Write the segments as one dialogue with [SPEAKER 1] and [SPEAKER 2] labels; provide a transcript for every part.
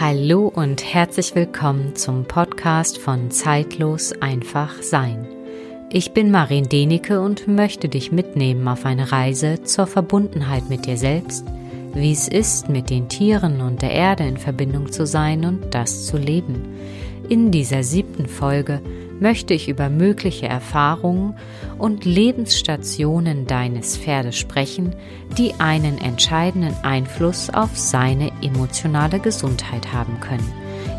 [SPEAKER 1] Hallo und herzlich willkommen zum Podcast von Zeitlos einfach sein. Ich bin Marin Denike und möchte dich mitnehmen auf eine Reise zur Verbundenheit mit dir selbst, wie es ist, mit den Tieren und der Erde in Verbindung zu sein und das zu leben. In dieser siebten Folge möchte ich über mögliche Erfahrungen und Lebensstationen deines Pferdes sprechen, die einen entscheidenden Einfluss auf seine emotionale Gesundheit haben können.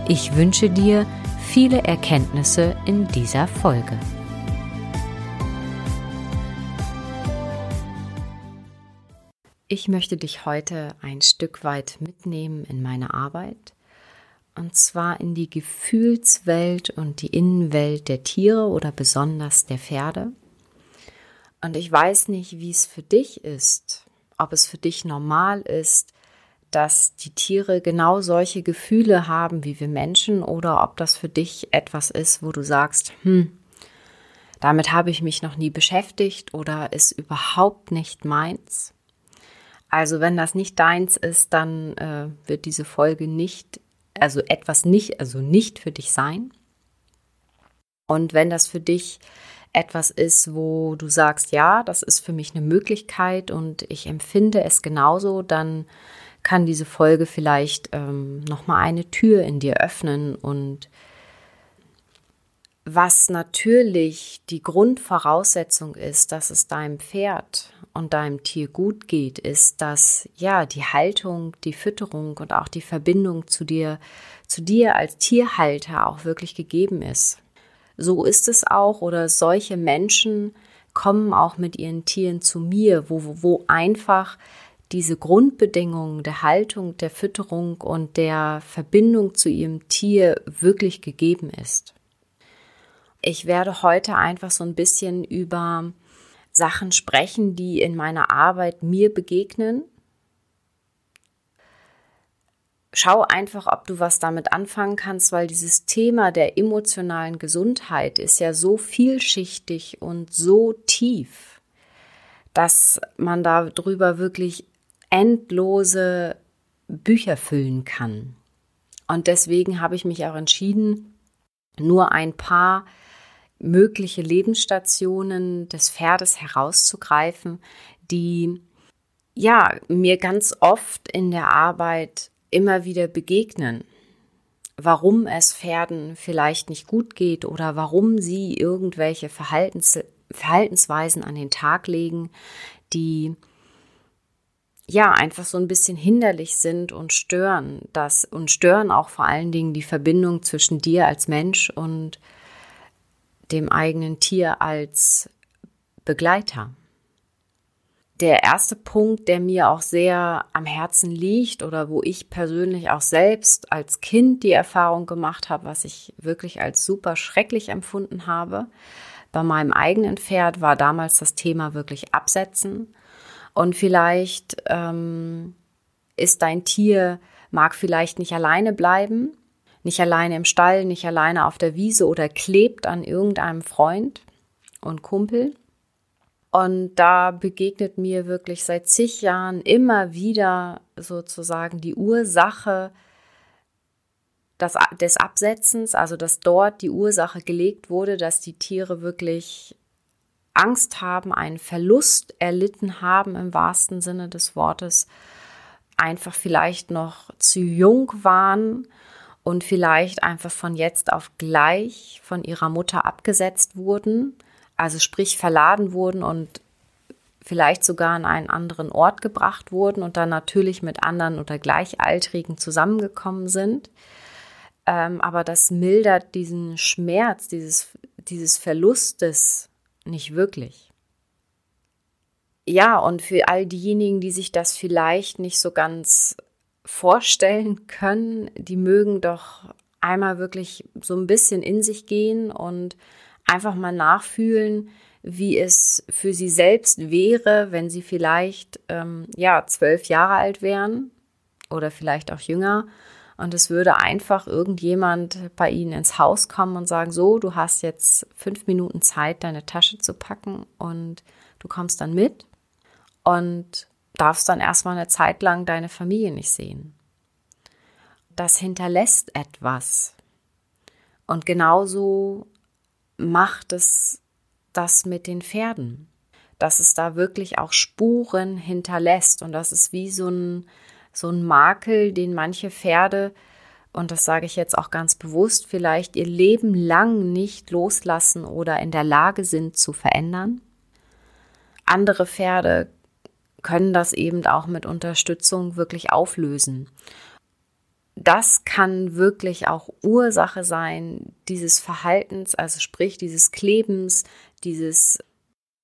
[SPEAKER 1] Ich wünsche dir viele Erkenntnisse in dieser Folge. Ich möchte dich heute ein Stück weit mitnehmen in meine Arbeit und zwar in die Gefühlswelt und die Innenwelt der Tiere oder besonders der Pferde. Und ich weiß nicht, wie es für dich ist, ob es für dich normal ist, dass die Tiere genau solche Gefühle haben wie wir Menschen oder ob das für dich etwas ist, wo du sagst, hm, damit habe ich mich noch nie beschäftigt oder ist überhaupt nicht meins. Also wenn das nicht deins ist, dann äh, wird diese Folge nicht also etwas nicht, also nicht für dich sein. Und wenn das für dich etwas ist, wo du sagst, ja, das ist für mich eine Möglichkeit und ich empfinde es genauso, dann kann diese Folge vielleicht ähm, nochmal eine Tür in dir öffnen und was natürlich die Grundvoraussetzung ist, dass es deinem Pferd und deinem Tier gut geht, ist, dass ja die Haltung, die Fütterung und auch die Verbindung zu dir, zu dir als Tierhalter auch wirklich gegeben ist. So ist es auch oder solche Menschen kommen auch mit ihren Tieren zu mir, wo, wo einfach diese Grundbedingungen der Haltung, der Fütterung und der Verbindung zu ihrem Tier wirklich gegeben ist. Ich werde heute einfach so ein bisschen über Sachen sprechen, die in meiner Arbeit mir begegnen. Schau einfach, ob du was damit anfangen kannst, weil dieses Thema der emotionalen Gesundheit ist ja so vielschichtig und so tief, dass man darüber wirklich endlose Bücher füllen kann. Und deswegen habe ich mich auch entschieden, nur ein paar mögliche Lebensstationen des Pferdes herauszugreifen, die ja mir ganz oft in der Arbeit immer wieder begegnen. Warum es Pferden vielleicht nicht gut geht oder warum sie irgendwelche Verhaltens Verhaltensweisen an den Tag legen, die ja einfach so ein bisschen hinderlich sind und stören das und stören auch vor allen Dingen die Verbindung zwischen dir als Mensch und dem eigenen Tier als Begleiter. Der erste Punkt, der mir auch sehr am Herzen liegt oder wo ich persönlich auch selbst als Kind die Erfahrung gemacht habe, was ich wirklich als super schrecklich empfunden habe, bei meinem eigenen Pferd war damals das Thema wirklich absetzen. Und vielleicht ähm, ist dein Tier, mag vielleicht nicht alleine bleiben, nicht alleine im Stall, nicht alleine auf der Wiese oder klebt an irgendeinem Freund und Kumpel. Und da begegnet mir wirklich seit zig Jahren immer wieder sozusagen die Ursache des, des Absetzens, also dass dort die Ursache gelegt wurde, dass die Tiere wirklich Angst haben, einen Verlust erlitten haben im wahrsten Sinne des Wortes, einfach vielleicht noch zu jung waren und vielleicht einfach von jetzt auf gleich von ihrer Mutter abgesetzt wurden, also sprich verladen wurden und vielleicht sogar an einen anderen Ort gebracht wurden und dann natürlich mit anderen oder Gleichaltrigen zusammengekommen sind. Ähm, aber das mildert diesen Schmerz, dieses, dieses Verlustes nicht wirklich. Ja, und für all diejenigen, die sich das vielleicht nicht so ganz vorstellen können, die mögen doch einmal wirklich so ein bisschen in sich gehen und einfach mal nachfühlen, wie es für sie selbst wäre, wenn sie vielleicht ähm, ja zwölf Jahre alt wären oder vielleicht auch jünger. Und es würde einfach irgendjemand bei ihnen ins Haus kommen und sagen, so, du hast jetzt fünf Minuten Zeit, deine Tasche zu packen und du kommst dann mit. Und darfst dann erstmal eine Zeit lang deine Familie nicht sehen. das hinterlässt etwas. Und genauso macht es das mit den Pferden, dass es da wirklich auch Spuren hinterlässt. Und das ist wie so ein, so ein Makel, den manche Pferde, und das sage ich jetzt auch ganz bewusst, vielleicht ihr Leben lang nicht loslassen oder in der Lage sind zu verändern. Andere Pferde können das eben auch mit Unterstützung wirklich auflösen. Das kann wirklich auch Ursache sein dieses Verhaltens, also sprich dieses Klebens, dieses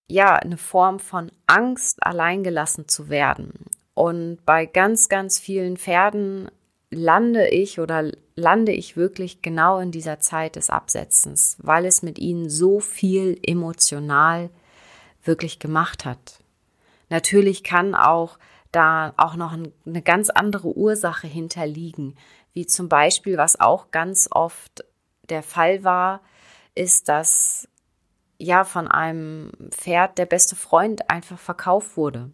[SPEAKER 1] ja, eine Form von Angst, alleingelassen zu werden. Und bei ganz, ganz vielen Pferden lande ich oder lande ich wirklich genau in dieser Zeit des Absetzens, weil es mit ihnen so viel emotional wirklich gemacht hat. Natürlich kann auch da auch noch eine ganz andere Ursache hinterliegen, wie zum Beispiel, was auch ganz oft der Fall war, ist, dass ja von einem Pferd der beste Freund einfach verkauft wurde.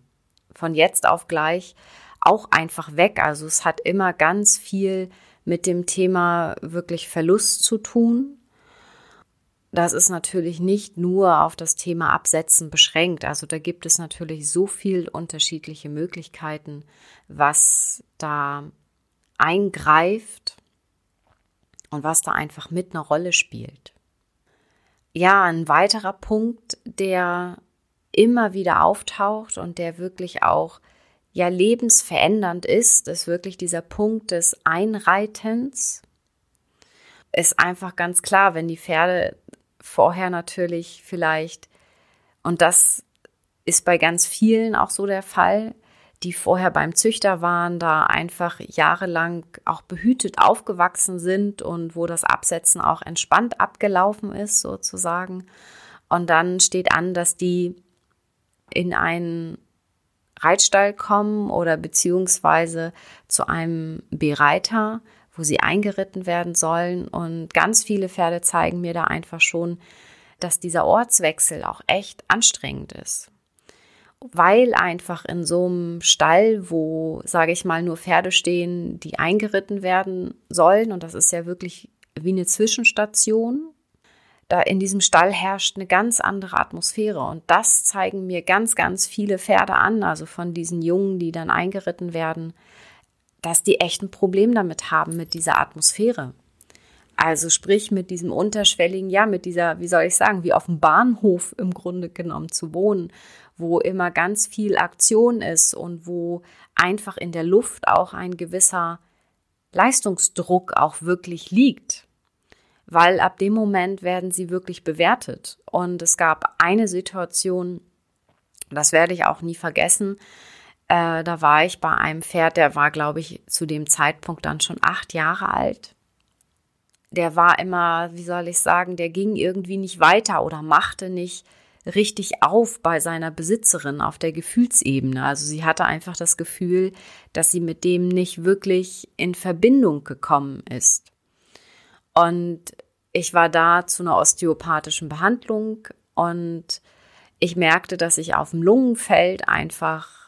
[SPEAKER 1] Von jetzt auf gleich auch einfach weg. Also es hat immer ganz viel mit dem Thema wirklich Verlust zu tun das ist natürlich nicht nur auf das Thema Absetzen beschränkt. Also da gibt es natürlich so viel unterschiedliche Möglichkeiten, was da eingreift und was da einfach mit einer Rolle spielt. Ja, ein weiterer Punkt, der immer wieder auftaucht und der wirklich auch ja lebensverändernd ist, ist wirklich dieser Punkt des Einreitens. Ist einfach ganz klar, wenn die Pferde vorher natürlich vielleicht, und das ist bei ganz vielen auch so der Fall, die vorher beim Züchter waren, da einfach jahrelang auch behütet aufgewachsen sind und wo das Absetzen auch entspannt abgelaufen ist, sozusagen. Und dann steht an, dass die in einen Reitstall kommen oder beziehungsweise zu einem Bereiter, wo sie eingeritten werden sollen. Und ganz viele Pferde zeigen mir da einfach schon, dass dieser Ortswechsel auch echt anstrengend ist. Weil einfach in so einem Stall, wo, sage ich mal, nur Pferde stehen, die eingeritten werden sollen, und das ist ja wirklich wie eine Zwischenstation, da in diesem Stall herrscht eine ganz andere Atmosphäre. Und das zeigen mir ganz, ganz viele Pferde an, also von diesen Jungen, die dann eingeritten werden, dass die echt ein Problem damit haben, mit dieser Atmosphäre. Also sprich mit diesem unterschwelligen, ja, mit dieser, wie soll ich sagen, wie auf dem Bahnhof im Grunde genommen zu wohnen, wo immer ganz viel Aktion ist und wo einfach in der Luft auch ein gewisser Leistungsdruck auch wirklich liegt. Weil ab dem Moment werden sie wirklich bewertet. Und es gab eine Situation, das werde ich auch nie vergessen, äh, da war ich bei einem Pferd, der war, glaube ich, zu dem Zeitpunkt dann schon acht Jahre alt. Der war immer, wie soll ich sagen, der ging irgendwie nicht weiter oder machte nicht richtig auf bei seiner Besitzerin auf der Gefühlsebene. Also sie hatte einfach das Gefühl, dass sie mit dem nicht wirklich in Verbindung gekommen ist. Und ich war da zu einer osteopathischen Behandlung und ich merkte, dass ich auf dem Lungenfeld einfach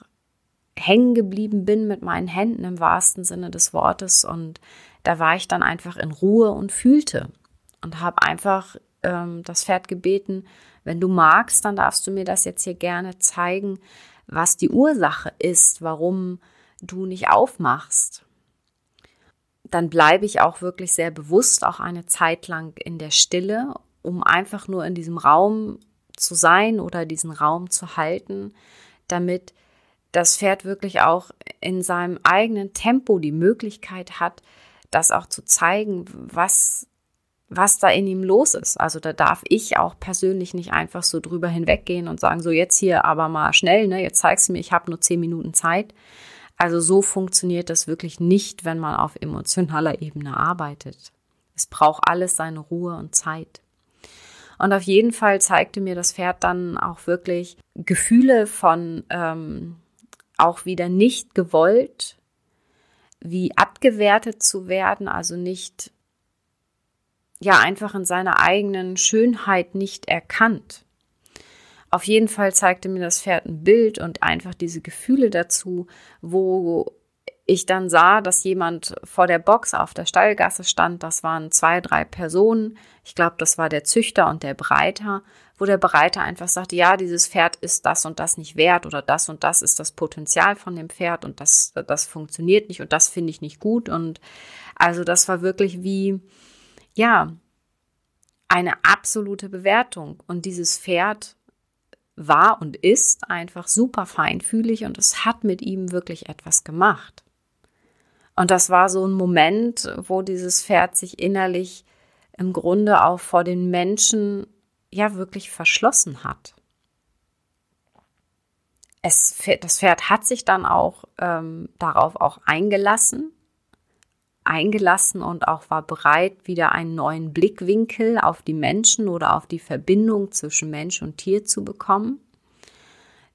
[SPEAKER 1] hängen geblieben bin mit meinen Händen im wahrsten Sinne des Wortes. Und da war ich dann einfach in Ruhe und fühlte und habe einfach ähm, das Pferd gebeten, wenn du magst, dann darfst du mir das jetzt hier gerne zeigen, was die Ursache ist, warum du nicht aufmachst. Dann bleibe ich auch wirklich sehr bewusst auch eine Zeit lang in der Stille, um einfach nur in diesem Raum zu sein oder diesen Raum zu halten, damit das Pferd wirklich auch in seinem eigenen Tempo die Möglichkeit hat, das auch zu zeigen, was, was da in ihm los ist. Also da darf ich auch persönlich nicht einfach so drüber hinweggehen und sagen, so jetzt hier aber mal schnell, ne, jetzt zeigst du mir, ich habe nur zehn Minuten Zeit. Also so funktioniert das wirklich nicht, wenn man auf emotionaler Ebene arbeitet. Es braucht alles seine Ruhe und Zeit. Und auf jeden Fall zeigte mir das Pferd dann auch wirklich Gefühle von ähm, auch wieder nicht gewollt, wie abgewertet zu werden, also nicht, ja, einfach in seiner eigenen Schönheit nicht erkannt. Auf jeden Fall zeigte mir das Pferd ein Bild und einfach diese Gefühle dazu, wo ich dann sah, dass jemand vor der Box auf der Stallgasse stand. Das waren zwei, drei Personen. Ich glaube, das war der Züchter und der Breiter, wo der Breiter einfach sagte, ja, dieses Pferd ist das und das nicht wert oder das und das ist das Potenzial von dem Pferd und das, das funktioniert nicht und das finde ich nicht gut. Und also das war wirklich wie, ja, eine absolute Bewertung. Und dieses Pferd war und ist einfach super feinfühlig und es hat mit ihm wirklich etwas gemacht. Und das war so ein Moment, wo dieses Pferd sich innerlich im Grunde auch vor den Menschen ja wirklich verschlossen hat. Es, das Pferd hat sich dann auch ähm, darauf auch eingelassen, eingelassen und auch war bereit, wieder einen neuen Blickwinkel auf die Menschen oder auf die Verbindung zwischen Mensch und Tier zu bekommen.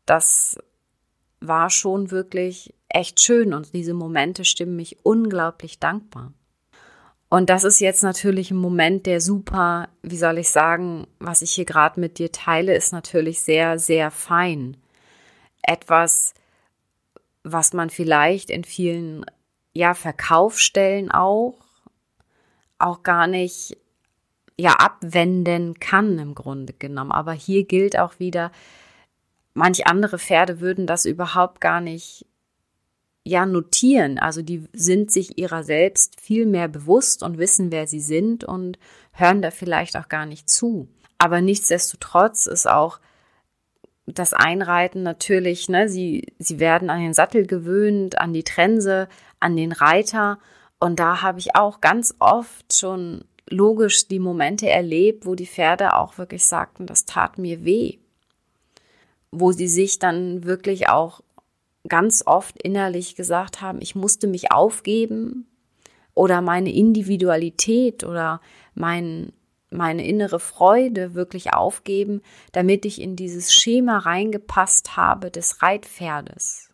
[SPEAKER 1] Das war schon wirklich echt schön und diese Momente stimmen mich unglaublich dankbar. Und das ist jetzt natürlich ein Moment, der super, wie soll ich sagen, was ich hier gerade mit dir teile, ist natürlich sehr, sehr fein. Etwas, was man vielleicht in vielen, ja, Verkaufsstellen auch, auch gar nicht, ja, abwenden kann im Grunde genommen. Aber hier gilt auch wieder, manch andere Pferde würden das überhaupt gar nicht ja notieren. Also die sind sich ihrer selbst viel mehr bewusst und wissen, wer sie sind und hören da vielleicht auch gar nicht zu. Aber nichtsdestotrotz ist auch das Einreiten natürlich, ne, sie, sie werden an den Sattel gewöhnt, an die Trense, an den Reiter. Und da habe ich auch ganz oft schon logisch die Momente erlebt, wo die Pferde auch wirklich sagten, das tat mir weh. Wo sie sich dann wirklich auch ganz oft innerlich gesagt haben, ich musste mich aufgeben oder meine Individualität oder mein, meine innere Freude wirklich aufgeben, damit ich in dieses Schema reingepasst habe des Reitpferdes.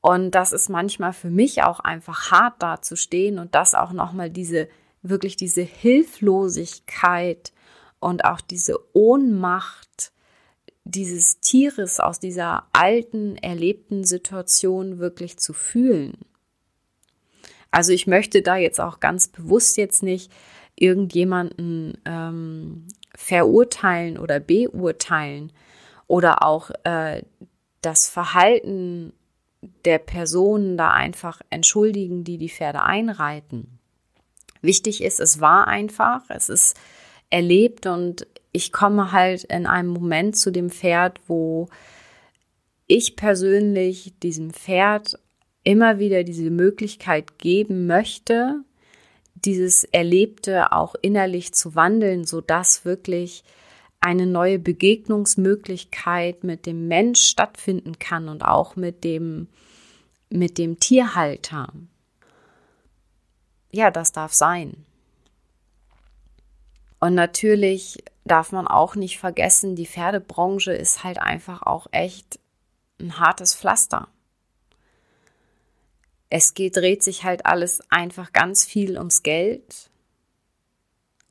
[SPEAKER 1] Und das ist manchmal für mich auch einfach hart dazustehen und das auch nochmal diese, wirklich diese Hilflosigkeit und auch diese Ohnmacht dieses Tieres aus dieser alten, erlebten Situation wirklich zu fühlen. Also ich möchte da jetzt auch ganz bewusst jetzt nicht irgendjemanden ähm, verurteilen oder beurteilen oder auch äh, das Verhalten der Personen da einfach entschuldigen, die die Pferde einreiten. Wichtig ist, es war einfach, es ist erlebt und ich komme halt in einem Moment zu dem Pferd, wo ich persönlich diesem Pferd immer wieder diese Möglichkeit geben möchte, dieses Erlebte auch innerlich zu wandeln, so dass wirklich eine neue Begegnungsmöglichkeit mit dem Mensch stattfinden kann und auch mit dem, mit dem Tierhalter. Ja, das darf sein. Und natürlich darf man auch nicht vergessen, die Pferdebranche ist halt einfach auch echt ein hartes Pflaster. Es geht, dreht sich halt alles einfach ganz viel ums Geld.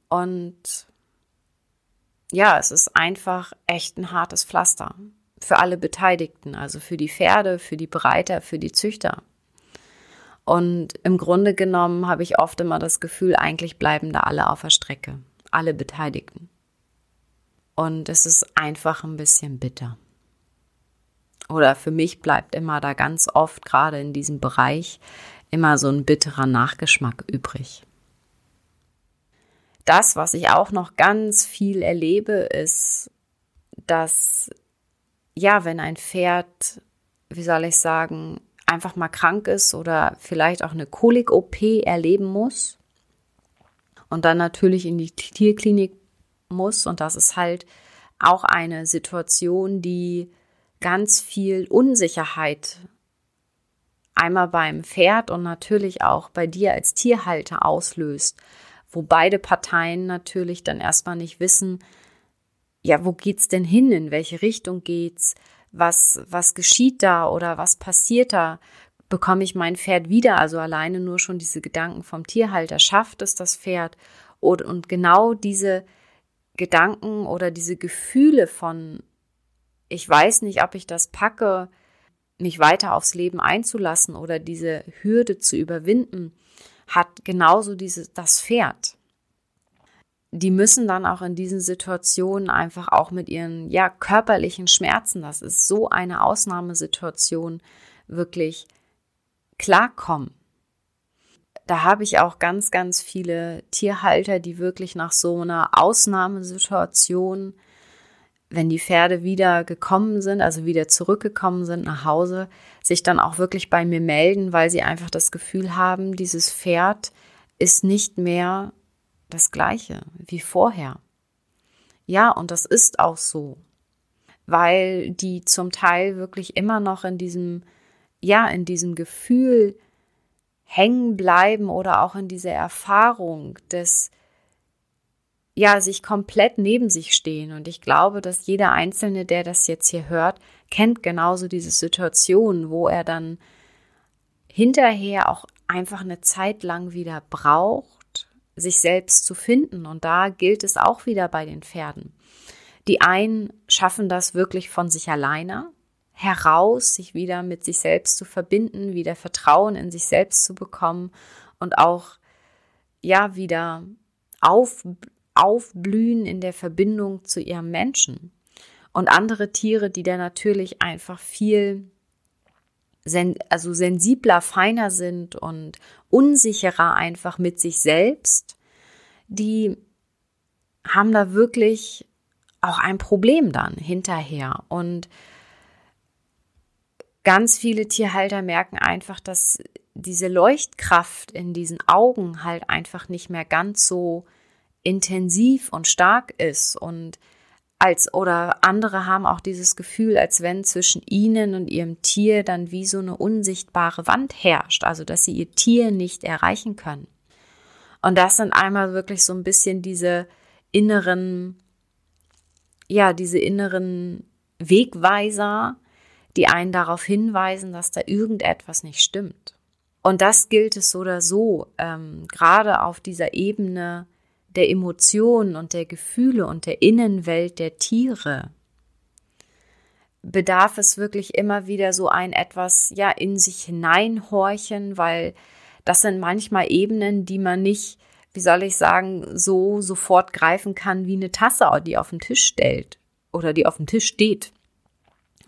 [SPEAKER 1] Und ja, es ist einfach echt ein hartes Pflaster für alle Beteiligten, also für die Pferde, für die Breiter, für die Züchter. Und im Grunde genommen habe ich oft immer das Gefühl, eigentlich bleiben da alle auf der Strecke, alle Beteiligten. Und es ist einfach ein bisschen bitter. Oder für mich bleibt immer da ganz oft, gerade in diesem Bereich, immer so ein bitterer Nachgeschmack übrig. Das, was ich auch noch ganz viel erlebe, ist, dass, ja, wenn ein Pferd, wie soll ich sagen, einfach mal krank ist oder vielleicht auch eine Kolik-OP erleben muss und dann natürlich in die Tierklinik muss. Und das ist halt auch eine Situation, die ganz viel Unsicherheit einmal beim Pferd und natürlich auch bei dir als Tierhalter auslöst, wo beide Parteien natürlich dann erstmal nicht wissen, ja, wo geht's denn hin, in welche Richtung geht's, was was geschieht da oder was passiert da? Bekomme ich mein Pferd wieder? Also alleine nur schon diese Gedanken vom Tierhalter, schafft es das Pferd? Und, und genau diese Gedanken oder diese Gefühle von, ich weiß nicht, ob ich das packe, mich weiter aufs Leben einzulassen oder diese Hürde zu überwinden, hat genauso diese, das Pferd. Die müssen dann auch in diesen Situationen einfach auch mit ihren, ja, körperlichen Schmerzen, das ist so eine Ausnahmesituation, wirklich klarkommen. Da habe ich auch ganz, ganz viele Tierhalter, die wirklich nach so einer Ausnahmesituation wenn die Pferde wieder gekommen sind, also wieder zurückgekommen sind nach Hause, sich dann auch wirklich bei mir melden, weil sie einfach das Gefühl haben, dieses Pferd ist nicht mehr das gleiche wie vorher. Ja, und das ist auch so, weil die zum Teil wirklich immer noch in diesem, ja, in diesem Gefühl hängen bleiben oder auch in dieser Erfahrung des, ja, sich komplett neben sich stehen. Und ich glaube, dass jeder Einzelne, der das jetzt hier hört, kennt genauso diese Situation, wo er dann hinterher auch einfach eine Zeit lang wieder braucht, sich selbst zu finden. Und da gilt es auch wieder bei den Pferden. Die einen schaffen das wirklich von sich alleine heraus, sich wieder mit sich selbst zu verbinden, wieder Vertrauen in sich selbst zu bekommen und auch ja wieder auf, aufblühen in der Verbindung zu ihrem Menschen. Und andere Tiere, die da natürlich einfach viel sen also sensibler, feiner sind und unsicherer einfach mit sich selbst, die haben da wirklich auch ein Problem dann hinterher. Und ganz viele Tierhalter merken einfach, dass diese Leuchtkraft in diesen Augen halt einfach nicht mehr ganz so intensiv und stark ist und als oder andere haben auch dieses Gefühl, als wenn zwischen ihnen und ihrem Tier dann wie so eine unsichtbare Wand herrscht, also dass sie ihr Tier nicht erreichen können. Und das sind einmal wirklich so ein bisschen diese inneren, ja, diese inneren Wegweiser, die einen darauf hinweisen, dass da irgendetwas nicht stimmt. Und das gilt es so oder so, ähm, gerade auf dieser Ebene der Emotionen und der Gefühle und der Innenwelt der Tiere bedarf es wirklich immer wieder so ein etwas, ja, in sich hineinhorchen, weil das sind manchmal Ebenen, die man nicht, wie soll ich sagen, so sofort greifen kann wie eine Tasse, die auf den Tisch stellt oder die auf dem Tisch steht.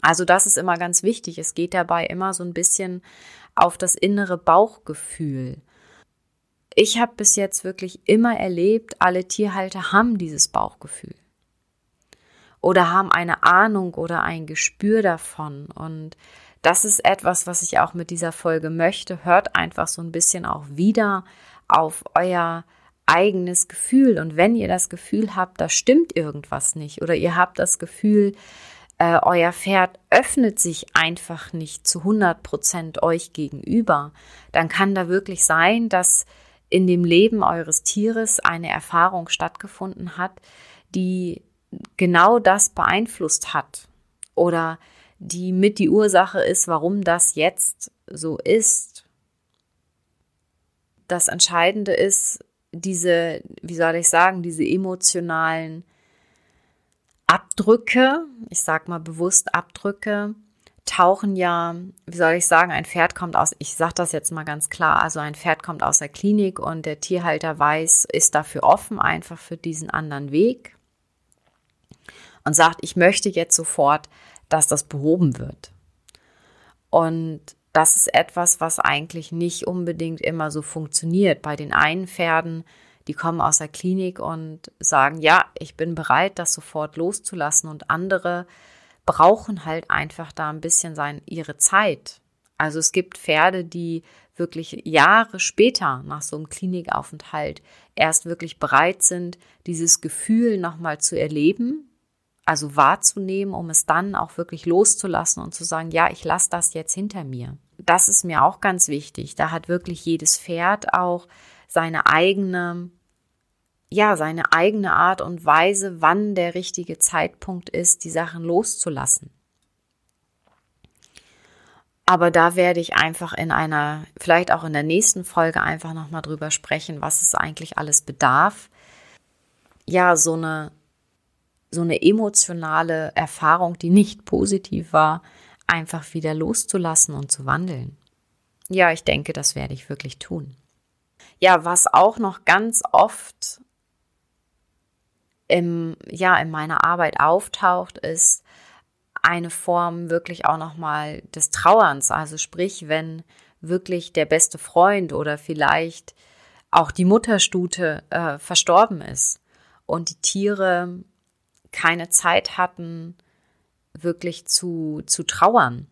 [SPEAKER 1] Also das ist immer ganz wichtig. Es geht dabei immer so ein bisschen auf das innere Bauchgefühl. Ich habe bis jetzt wirklich immer erlebt, alle Tierhalter haben dieses Bauchgefühl oder haben eine Ahnung oder ein Gespür davon. Und das ist etwas, was ich auch mit dieser Folge möchte. Hört einfach so ein bisschen auch wieder auf euer eigenes Gefühl. Und wenn ihr das Gefühl habt, da stimmt irgendwas nicht oder ihr habt das Gefühl, äh, euer Pferd öffnet sich einfach nicht zu 100 Prozent euch gegenüber, dann kann da wirklich sein, dass in dem Leben eures Tieres eine Erfahrung stattgefunden hat, die genau das beeinflusst hat oder die mit die Ursache ist, warum das jetzt so ist. Das Entscheidende ist, diese, wie soll ich sagen, diese emotionalen Abdrücke, ich sag mal bewusst Abdrücke, tauchen ja, wie soll ich sagen, ein Pferd kommt aus, ich sage das jetzt mal ganz klar, also ein Pferd kommt aus der Klinik und der Tierhalter weiß, ist dafür offen, einfach für diesen anderen Weg und sagt, ich möchte jetzt sofort, dass das behoben wird. Und das ist etwas, was eigentlich nicht unbedingt immer so funktioniert. Bei den einen Pferden, die kommen aus der Klinik und sagen, ja, ich bin bereit, das sofort loszulassen und andere, brauchen halt einfach da ein bisschen sein, ihre Zeit. Also es gibt Pferde, die wirklich Jahre später nach so einem Klinikaufenthalt erst wirklich bereit sind, dieses Gefühl nochmal zu erleben, also wahrzunehmen, um es dann auch wirklich loszulassen und zu sagen, ja, ich lasse das jetzt hinter mir. Das ist mir auch ganz wichtig. Da hat wirklich jedes Pferd auch seine eigene ja, seine eigene Art und Weise, wann der richtige Zeitpunkt ist, die Sachen loszulassen. Aber da werde ich einfach in einer, vielleicht auch in der nächsten Folge einfach nochmal drüber sprechen, was es eigentlich alles bedarf. Ja, so eine, so eine emotionale Erfahrung, die nicht positiv war, einfach wieder loszulassen und zu wandeln. Ja, ich denke, das werde ich wirklich tun. Ja, was auch noch ganz oft im, ja, in meiner Arbeit auftaucht, ist eine Form wirklich auch nochmal des Trauerns. Also sprich, wenn wirklich der beste Freund oder vielleicht auch die Mutterstute äh, verstorben ist und die Tiere keine Zeit hatten, wirklich zu, zu trauern.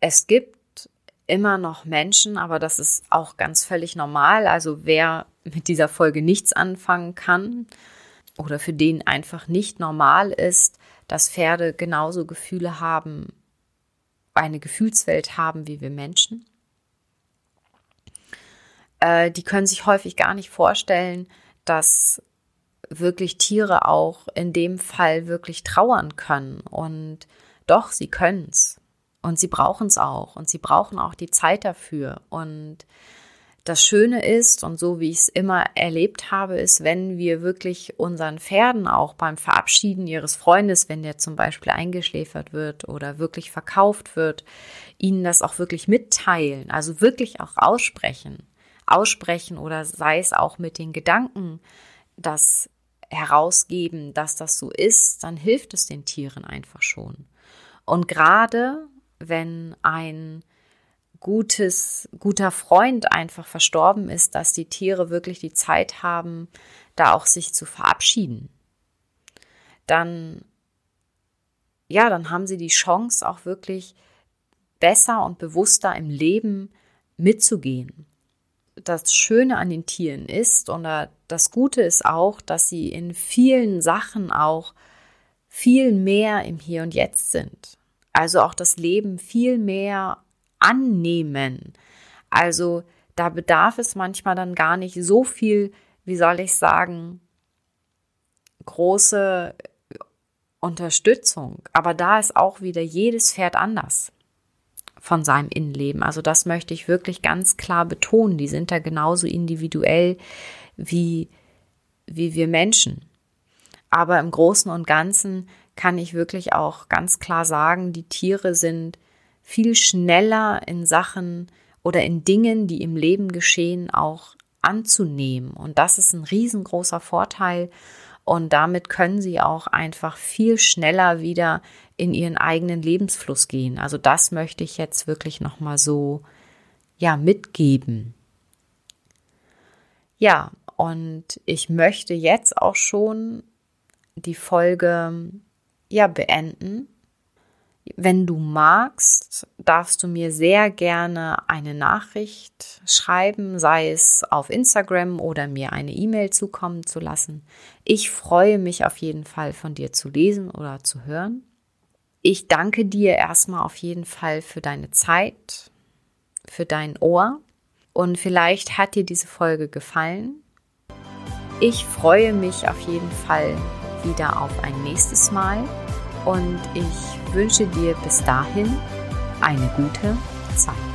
[SPEAKER 1] Es gibt immer noch Menschen, aber das ist auch ganz völlig normal. Also wer mit dieser Folge nichts anfangen kann oder für den einfach nicht normal ist, dass Pferde genauso Gefühle haben, eine Gefühlswelt haben wie wir Menschen. Äh, die können sich häufig gar nicht vorstellen, dass wirklich Tiere auch in dem Fall wirklich trauern können. Und doch, sie können es. Und sie brauchen es auch. Und sie brauchen auch die Zeit dafür. Und das Schöne ist, und so wie ich es immer erlebt habe, ist, wenn wir wirklich unseren Pferden auch beim Verabschieden ihres Freundes, wenn der zum Beispiel eingeschläfert wird oder wirklich verkauft wird, ihnen das auch wirklich mitteilen, also wirklich auch aussprechen. Aussprechen oder sei es auch mit den Gedanken, das herausgeben, dass das so ist, dann hilft es den Tieren einfach schon. Und gerade wenn ein gutes, guter Freund einfach verstorben ist, dass die Tiere wirklich die Zeit haben, da auch sich zu verabschieden. Dann, ja, dann haben sie die Chance, auch wirklich besser und bewusster im Leben mitzugehen. Das Schöne an den Tieren ist, oder das Gute ist auch, dass sie in vielen Sachen auch viel mehr im Hier und Jetzt sind. Also auch das Leben viel mehr annehmen. Also da bedarf es manchmal dann gar nicht so viel, wie soll ich sagen, große Unterstützung. Aber da ist auch wieder jedes Pferd anders von seinem Innenleben. Also das möchte ich wirklich ganz klar betonen. Die sind da genauso individuell wie, wie wir Menschen. Aber im Großen und Ganzen kann ich wirklich auch ganz klar sagen, die Tiere sind viel schneller in Sachen oder in Dingen, die im Leben geschehen, auch anzunehmen. Und das ist ein riesengroßer Vorteil. Und damit können sie auch einfach viel schneller wieder in ihren eigenen Lebensfluss gehen. Also das möchte ich jetzt wirklich nochmal so, ja, mitgeben. Ja, und ich möchte jetzt auch schon die Folge, ja, beenden wenn du magst, darfst du mir sehr gerne eine Nachricht schreiben, sei es auf Instagram oder mir eine E-Mail zukommen zu lassen. Ich freue mich auf jeden Fall von dir zu lesen oder zu hören. Ich danke dir erstmal auf jeden Fall für deine Zeit, für dein Ohr und vielleicht hat dir diese Folge gefallen. Ich freue mich auf jeden Fall wieder auf ein nächstes Mal und ich wünsche dir bis dahin eine gute Zeit.